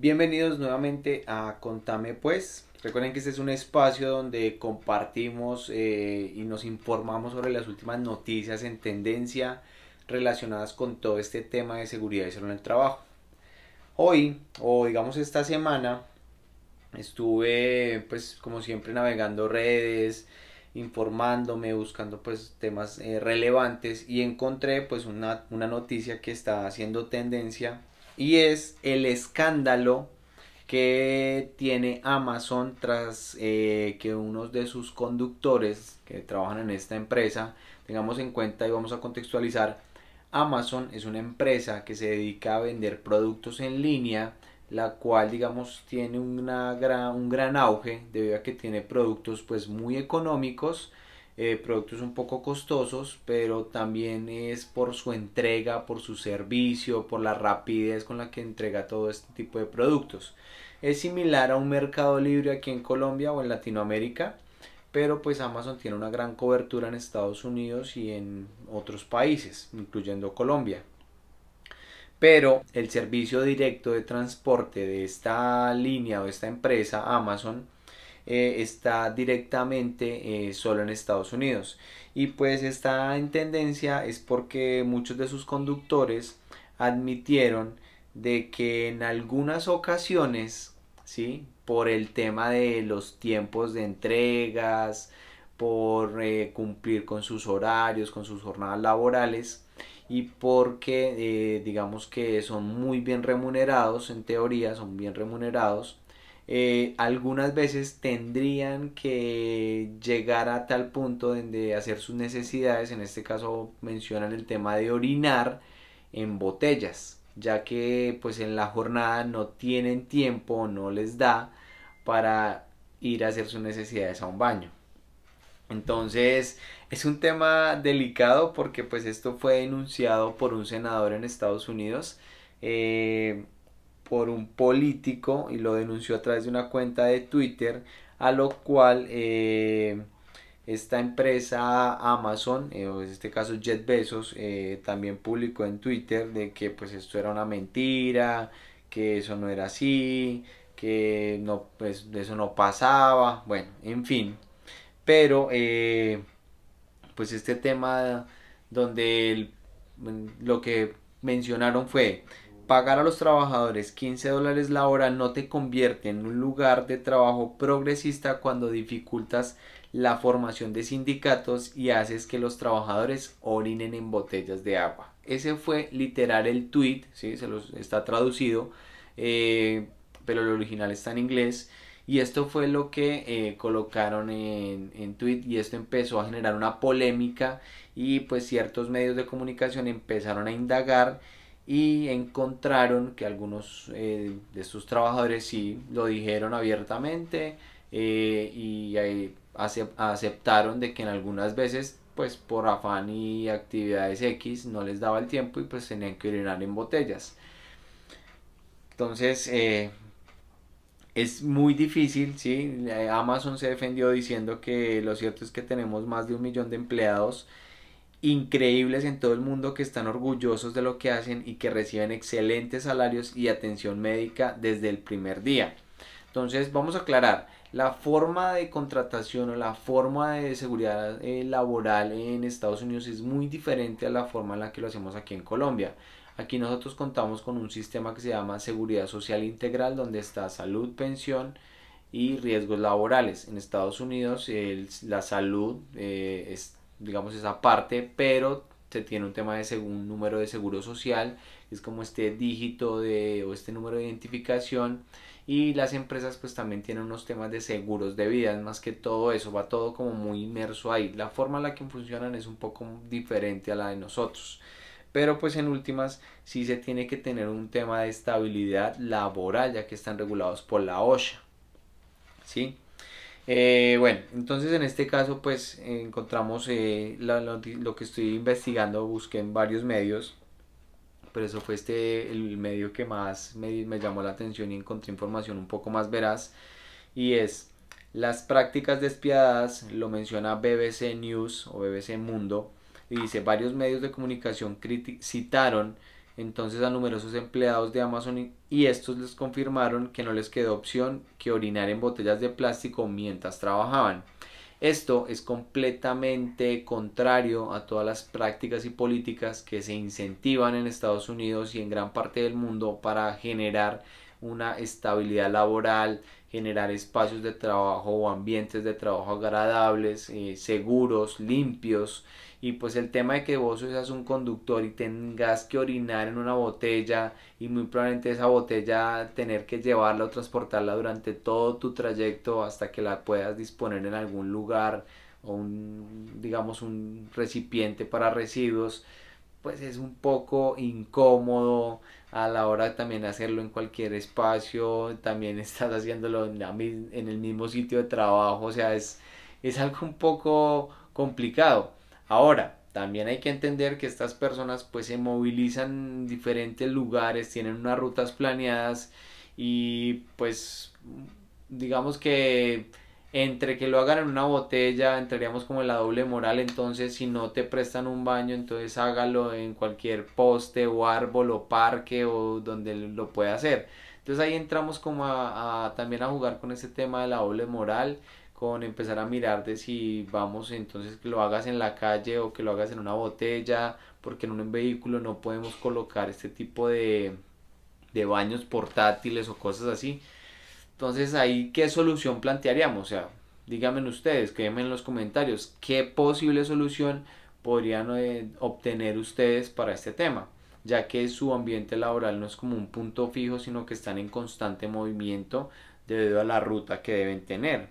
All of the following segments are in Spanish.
Bienvenidos nuevamente a Contame Pues. Recuerden que este es un espacio donde compartimos eh, y nos informamos sobre las últimas noticias en tendencia relacionadas con todo este tema de seguridad y salud en el trabajo. Hoy, o digamos esta semana, estuve pues como siempre navegando redes, informándome, buscando pues temas eh, relevantes y encontré pues una, una noticia que está haciendo tendencia y es el escándalo que tiene Amazon tras eh, que unos de sus conductores que trabajan en esta empresa, tengamos en cuenta y vamos a contextualizar, Amazon es una empresa que se dedica a vender productos en línea, la cual digamos tiene una gran, un gran auge debido a que tiene productos pues muy económicos eh, productos un poco costosos, pero también es por su entrega, por su servicio, por la rapidez con la que entrega todo este tipo de productos. Es similar a un mercado libre aquí en Colombia o en Latinoamérica, pero pues Amazon tiene una gran cobertura en Estados Unidos y en otros países, incluyendo Colombia. Pero el servicio directo de transporte de esta línea o esta empresa Amazon eh, está directamente eh, solo en Estados Unidos. Y pues está en tendencia es porque muchos de sus conductores admitieron de que en algunas ocasiones, ¿sí? por el tema de los tiempos de entregas, por eh, cumplir con sus horarios, con sus jornadas laborales y porque digamos que son muy bien remunerados, en teoría son bien remunerados, eh, algunas veces tendrían que llegar a tal punto de hacer sus necesidades, en este caso mencionan el tema de orinar en botellas, ya que pues en la jornada no tienen tiempo, no les da para ir a hacer sus necesidades a un baño. Entonces es un tema delicado porque pues esto fue denunciado por un senador en Estados Unidos. Eh, por un político y lo denunció a través de una cuenta de Twitter, a lo cual eh, esta empresa Amazon, eh, en este caso Jet Bezos, eh, también publicó en Twitter de que pues esto era una mentira, que eso no era así, que no, pues eso no pasaba, bueno, en fin. Pero pues este tema donde lo que mencionaron fue Pagar a los trabajadores 15 dólares la hora no te convierte en un lugar de trabajo progresista cuando dificultas la formación de sindicatos y haces que los trabajadores orinen en botellas de agua. Ese fue literal el tweet, ¿sí? se los está traducido, eh, pero el original está en inglés. Y esto fue lo que eh, colocaron en, en tweet y esto empezó a generar una polémica y pues ciertos medios de comunicación empezaron a indagar y encontraron que algunos eh, de estos trabajadores sí lo dijeron abiertamente eh, y aceptaron de que en algunas veces pues por afán y actividades X no les daba el tiempo y pues tenían que orinar en botellas entonces eh, es muy difícil, ¿sí? Amazon se defendió diciendo que lo cierto es que tenemos más de un millón de empleados increíbles en todo el mundo que están orgullosos de lo que hacen y que reciben excelentes salarios y atención médica desde el primer día. Entonces vamos a aclarar, la forma de contratación o la forma de seguridad eh, laboral en Estados Unidos es muy diferente a la forma en la que lo hacemos aquí en Colombia. Aquí nosotros contamos con un sistema que se llama seguridad social integral donde está salud, pensión y riesgos laborales. En Estados Unidos la salud eh, es digamos, esa parte, pero se tiene un tema de un número de seguro social, es como este dígito de, o este número de identificación, y las empresas pues también tienen unos temas de seguros de vida, más que todo eso, va todo como muy inmerso ahí. La forma en la que funcionan es un poco diferente a la de nosotros. Pero pues en últimas sí se tiene que tener un tema de estabilidad laboral ya que están regulados por la OSHA. ¿Sí? Eh, bueno, entonces en este caso pues encontramos eh, lo, que estoy investigando, busqué en varios medios, pero eso fue este el medio que más me, me llamó la atención y encontré información un poco más veraz y es las prácticas despiadadas, lo menciona BBC News o BBC Mundo y dice varios medios de comunicación citaron entonces a numerosos empleados de Amazon y estos les confirmaron que no les quedó opción que orinar en botellas de plástico mientras trabajaban. Esto es completamente contrario a todas las prácticas y políticas que se incentivan en Estados Unidos y en gran parte del mundo para generar una estabilidad laboral, generar espacios de trabajo o ambientes de trabajo agradables, eh, seguros, limpios. Y pues el tema de que vos seas un conductor y tengas que orinar en una botella y muy probablemente esa botella tener que llevarla o transportarla durante todo tu trayecto hasta que la puedas disponer en algún lugar o un digamos un recipiente para residuos pues es un poco incómodo a la hora de también hacerlo en cualquier espacio, también estás haciéndolo en, el mismo sitio de trabajo, o sea, es, es algo un poco complicado. Ahora, también hay que entender que estas personas pues se movilizan en diferentes lugares, tienen unas rutas planeadas y pues digamos que entre que lo hagan en una botella, entraríamos como en la doble moral, entonces si no te prestan un baño, entonces hágalo en cualquier poste o árbol o parque o donde lo pueda hacer. Entonces ahí entramos como a, también a jugar con ese tema de la doble moral, con empezar a mirar de si vamos entonces que lo hagas en la calle o que lo hagas en una botella, porque en un vehículo no podemos colocar este tipo de, de baños portátiles o cosas así. Entonces ahí, ¿qué solución plantearíamos? O sea, díganme ustedes, créanme en los comentarios, ¿qué posible solución podrían eh, obtener ustedes para este tema? Ya que su ambiente laboral no es como un punto fijo, sino que están en constante movimiento debido a la ruta que deben tener.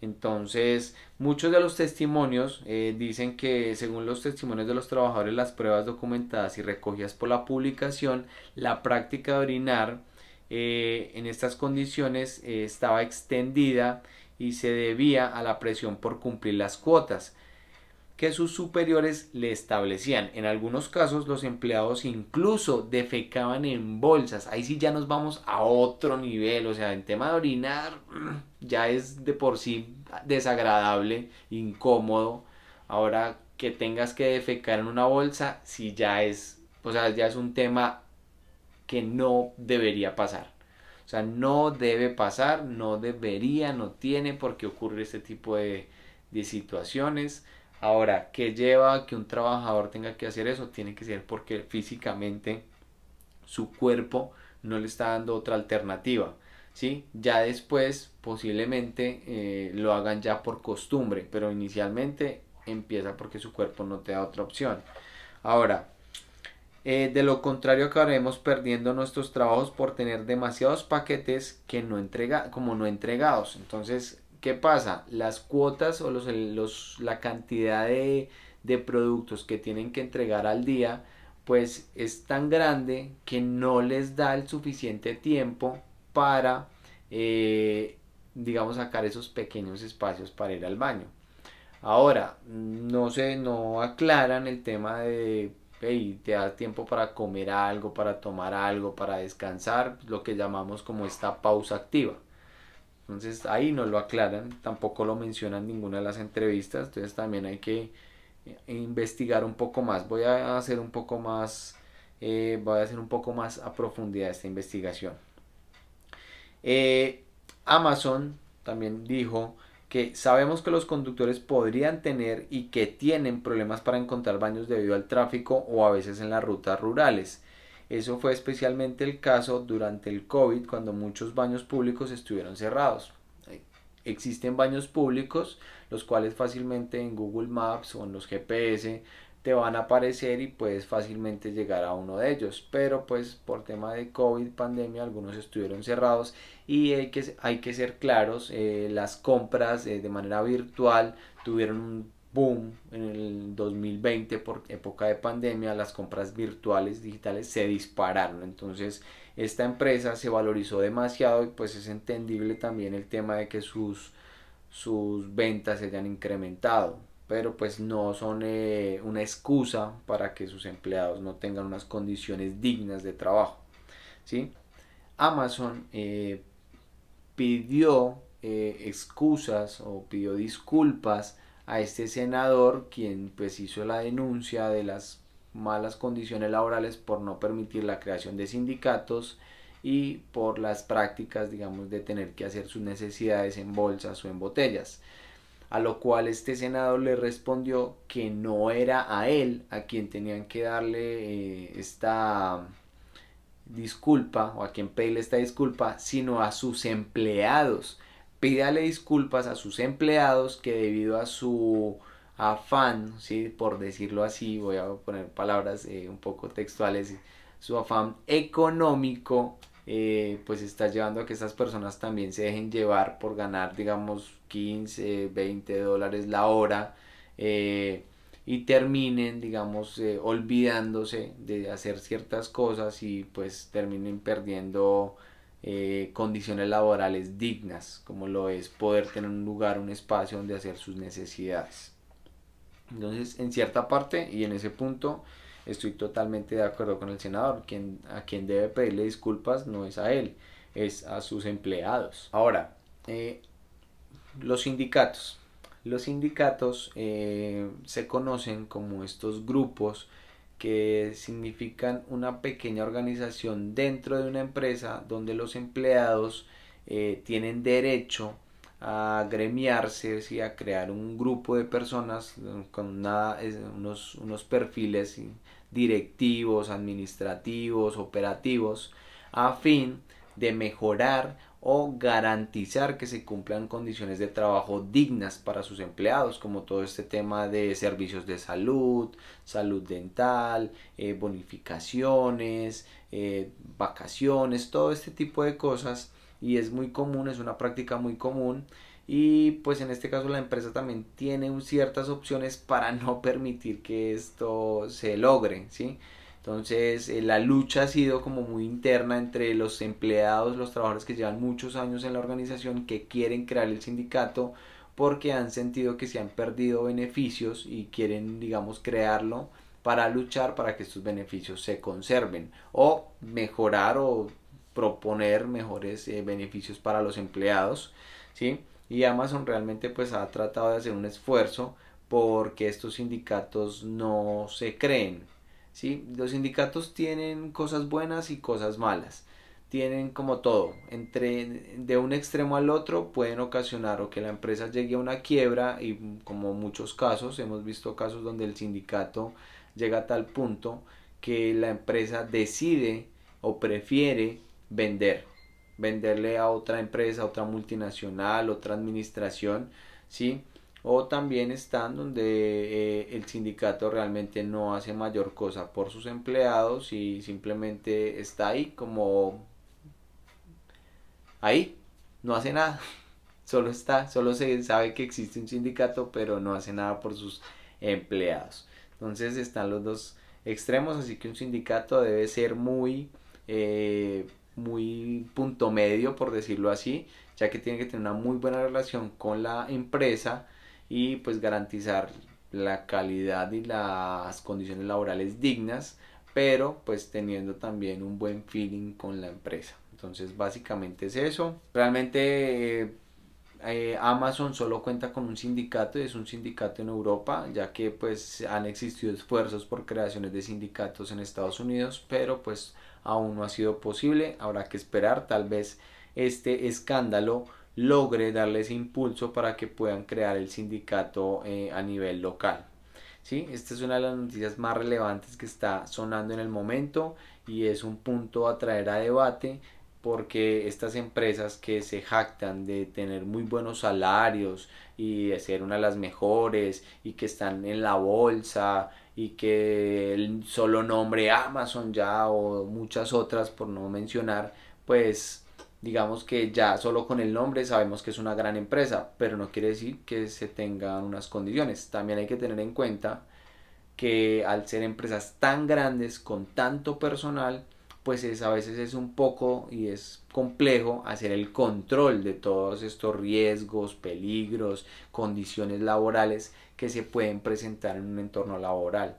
Entonces, muchos de los testimonios eh, dicen que según los testimonios de los trabajadores, las pruebas documentadas y recogidas por la publicación, la práctica de orinar eh, en estas condiciones eh, estaba extendida y se debía a la presión por cumplir las cuotas que sus superiores le establecían. En algunos casos los empleados incluso defecaban en bolsas. Ahí sí ya nos vamos a otro nivel. O sea, en tema de orinar ya es de por sí desagradable, incómodo. Ahora que tengas que defecar en una bolsa, sí ya es, o sea, ya es un tema que no debería pasar. O sea, no debe pasar, no debería, no tiene por qué ocurrir este tipo de, situaciones. Ahora, ¿qué lleva a que un trabajador tenga que hacer eso? Tiene que ser porque físicamente su cuerpo no le está dando otra alternativa. ¿sí? Ya después posiblemente eh, lo hagan ya por costumbre, pero inicialmente empieza porque su cuerpo no te da otra opción. Ahora, eh, de lo contrario acabaremos perdiendo nuestros trabajos por tener demasiados paquetes que no entrega, como no entregados. Entonces, ¿qué pasa? Las cuotas o los, los, la cantidad de, de productos que tienen que entregar al día pues es tan grande que no les da el suficiente tiempo para eh, digamos sacar esos pequeños espacios para ir al baño ahora no se no aclaran el tema de y te da tiempo para comer algo, para tomar algo, para descansar, lo que llamamos como esta pausa activa. Entonces ahí no lo aclaran, tampoco lo mencionan en ninguna de las entrevistas, entonces también hay que eh, investigar un poco más. Voy a hacer un poco más, eh, voy a hacer un poco más a profundidad esta investigación. Eh, Amazon también dijo que sabemos que los conductores podrían tener y que tienen problemas para encontrar baños debido al tráfico o a veces en las rutas rurales. Eso fue especialmente el caso durante el COVID cuando muchos baños públicos estuvieron cerrados. Existen baños públicos los cuales fácilmente en Google Maps o en los GPS van a aparecer y puedes fácilmente llegar a uno de ellos. Pero pues por tema de COVID, pandemia, algunos estuvieron cerrados y hay que, hay que ser claros, eh, las compras eh, de manera virtual tuvieron un boom en el 2020 por época de pandemia, las compras virtuales digitales se dispararon. Entonces esta empresa se valorizó demasiado y pues es entendible también el tema de que sus, sus ventas se hayan incrementado pero pues no son eh, una excusa para que sus empleados no tengan unas condiciones dignas de trabajo. ¿sí? Amazon eh, pidió eh, excusas o pidió disculpas a este senador quien pues hizo la denuncia de las malas condiciones laborales por no permitir la creación de sindicatos y por las prácticas, digamos, de tener que hacer sus necesidades en bolsas o en botellas. A lo cual este senador le respondió que no era a él a quien tenían que darle eh, esta disculpa o a quien pedirle esta disculpa, sino a sus empleados. Pídale disculpas a sus empleados que debido a su afán, ¿sí? por decirlo así, voy a poner palabras eh, un poco textuales, su afán económico, eh, pues está llevando a que estas personas también se dejen llevar por ganar, digamos, 15, 20 dólares la hora eh, y terminen, digamos, olvidándose de hacer ciertas cosas y pues terminen perdiendo condiciones laborales dignas, como lo es poder tener un lugar, un espacio donde hacer sus necesidades. Entonces, en cierta parte y en ese punto estoy totalmente de acuerdo con el senador. Quien, a quien debe pedirle disculpas no es a él, es a sus empleados. Ahora, eh, los sindicatos. Los sindicatos eh, se conocen como estos grupos que significan una pequeña organización dentro de una empresa donde los empleados eh, tienen derecho a gremiarse y a crear un grupo de personas con unos, unos perfiles directivos, administrativos, operativos, a fin de mejorar o garantizar que se cumplan condiciones de trabajo dignas para sus empleados, como todo este tema de servicios de salud, salud dental, eh, bonificaciones, eh, vacaciones, todo este tipo de cosas. Y es muy común, es una práctica muy común y pues en este caso la empresa también tiene ciertas opciones para no permitir que esto se logre, ¿sí? Entonces eh, la lucha ha sido como muy interna entre los empleados, los trabajadores que llevan muchos años en la organización que quieren crear el sindicato porque han sentido que se han perdido beneficios y quieren digamos crearlo para luchar para que estos beneficios se conserven o mejorar o proponer mejores eh, beneficios para los empleados, ¿sí? Y Amazon realmente pues ha tratado de hacer un esfuerzo porque estos sindicatos no se creen, ¿sí? Los sindicatos tienen cosas buenas y cosas malas. Tienen como todo, entre de un extremo al otro pueden ocasionar o que la empresa llegue a una quiebra y como muchos casos, hemos visto casos donde el sindicato llega a tal punto que la empresa decide o prefiere vender, venderle a otra empresa, a otra multinacional, otra administración, ¿sí? O también están donde eh, el sindicato realmente no hace mayor cosa por sus empleados y simplemente está ahí como ahí, no hace nada, solo está, solo se sabe que existe un sindicato, pero no hace nada por sus empleados. Entonces están los dos extremos, así que un sindicato debe ser muy eh, muy punto medio, por decirlo así, ya que tiene que tener una muy buena relación con la empresa y pues garantizar la calidad y las condiciones laborales dignas, pero pues teniendo también un buen feeling con la empresa. Entonces básicamente es eso. Realmente eh, eh, Amazon solo cuenta con un sindicato y es un sindicato en Europa, ya que pues han existido esfuerzos por creaciones de sindicatos en Estados Unidos, pero pues aún no ha sido posible, habrá que esperar, tal vez este escándalo logre darle ese impulso para que puedan crear el sindicato eh, a nivel local. ¿Sí? Esta es una de las noticias más relevantes que está sonando en el momento y es un punto a traer a debate porque estas empresas que se jactan de tener muy buenos salarios y de ser una de las mejores y que están en la bolsa y que el solo nombre Amazon ya o muchas otras por no mencionar pues digamos que ya solo con el nombre sabemos que es una gran empresa pero no quiere decir que se tengan unas condiciones. También hay que tener en cuenta que al ser empresas tan grandes con tanto personal pues es, a veces es un poco y es complejo hacer el control de todos estos riesgos, peligros, condiciones laborales que se pueden presentar en un entorno laboral.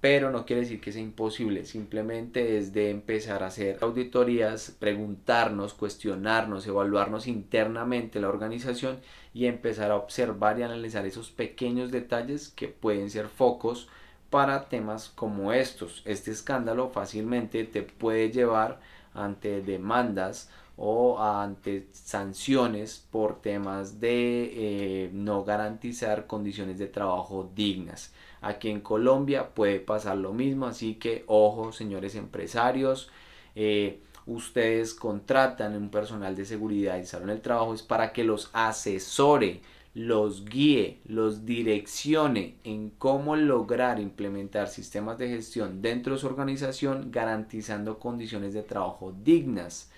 Pero no quiere decir que sea imposible, simplemente es de empezar a hacer auditorías, preguntarnos, cuestionarnos, evaluarnos internamente la organización y empezar a observar y analizar esos pequeños detalles que pueden ser focos para temas como estos. Este escándalo fácilmente te puede llevar ante demandas o ante sanciones por temas de eh, no garantizar condiciones de trabajo dignas. Aquí en Colombia puede pasar lo mismo, así que ojo señores empresarios, eh, ustedes contratan un personal de seguridad y salón del trabajo es para que los asesore, los guíe, los direccione en cómo lograr implementar sistemas de gestión dentro de su organización garantizando condiciones de trabajo dignas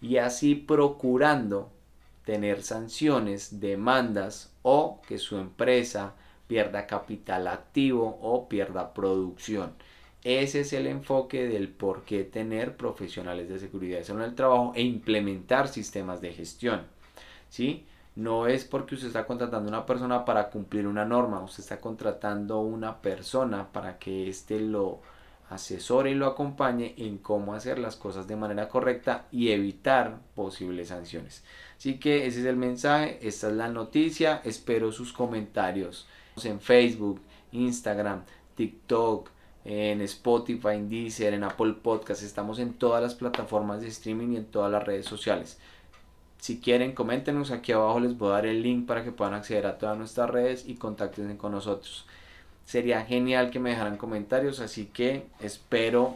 y así procurando tener sanciones, demandas o que su empresa pierda capital activo o pierda producción. Ese es el enfoque del por qué tener profesionales de seguridad en el trabajo e implementar sistemas de gestión. ¿sí? No es porque usted está contratando una persona para cumplir una norma, usted está contratando una persona para que éste lo asesore y lo acompañe en cómo hacer las cosas de manera correcta y evitar posibles sanciones. Así que ese es el mensaje, esta es la noticia, espero sus comentarios en Facebook, Instagram, TikTok, en Spotify, en Deezer, en Apple Podcast, estamos en todas las plataformas de streaming y en todas las redes sociales. Si quieren, coméntenos aquí abajo, les voy a dar el link para que puedan acceder a todas nuestras redes y contacten con nosotros. Sería genial que me dejaran comentarios, así que espero,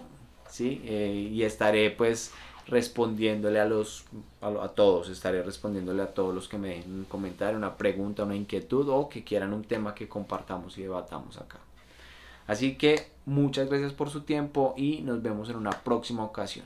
¿sí? Eh, y estaré pues respondiéndole a los a, todos, estaré respondiéndole a todos los que me den un comentario, una pregunta, una inquietud o que quieran un tema que compartamos y debatamos acá. Así que muchas gracias por su tiempo y nos vemos en una próxima ocasión.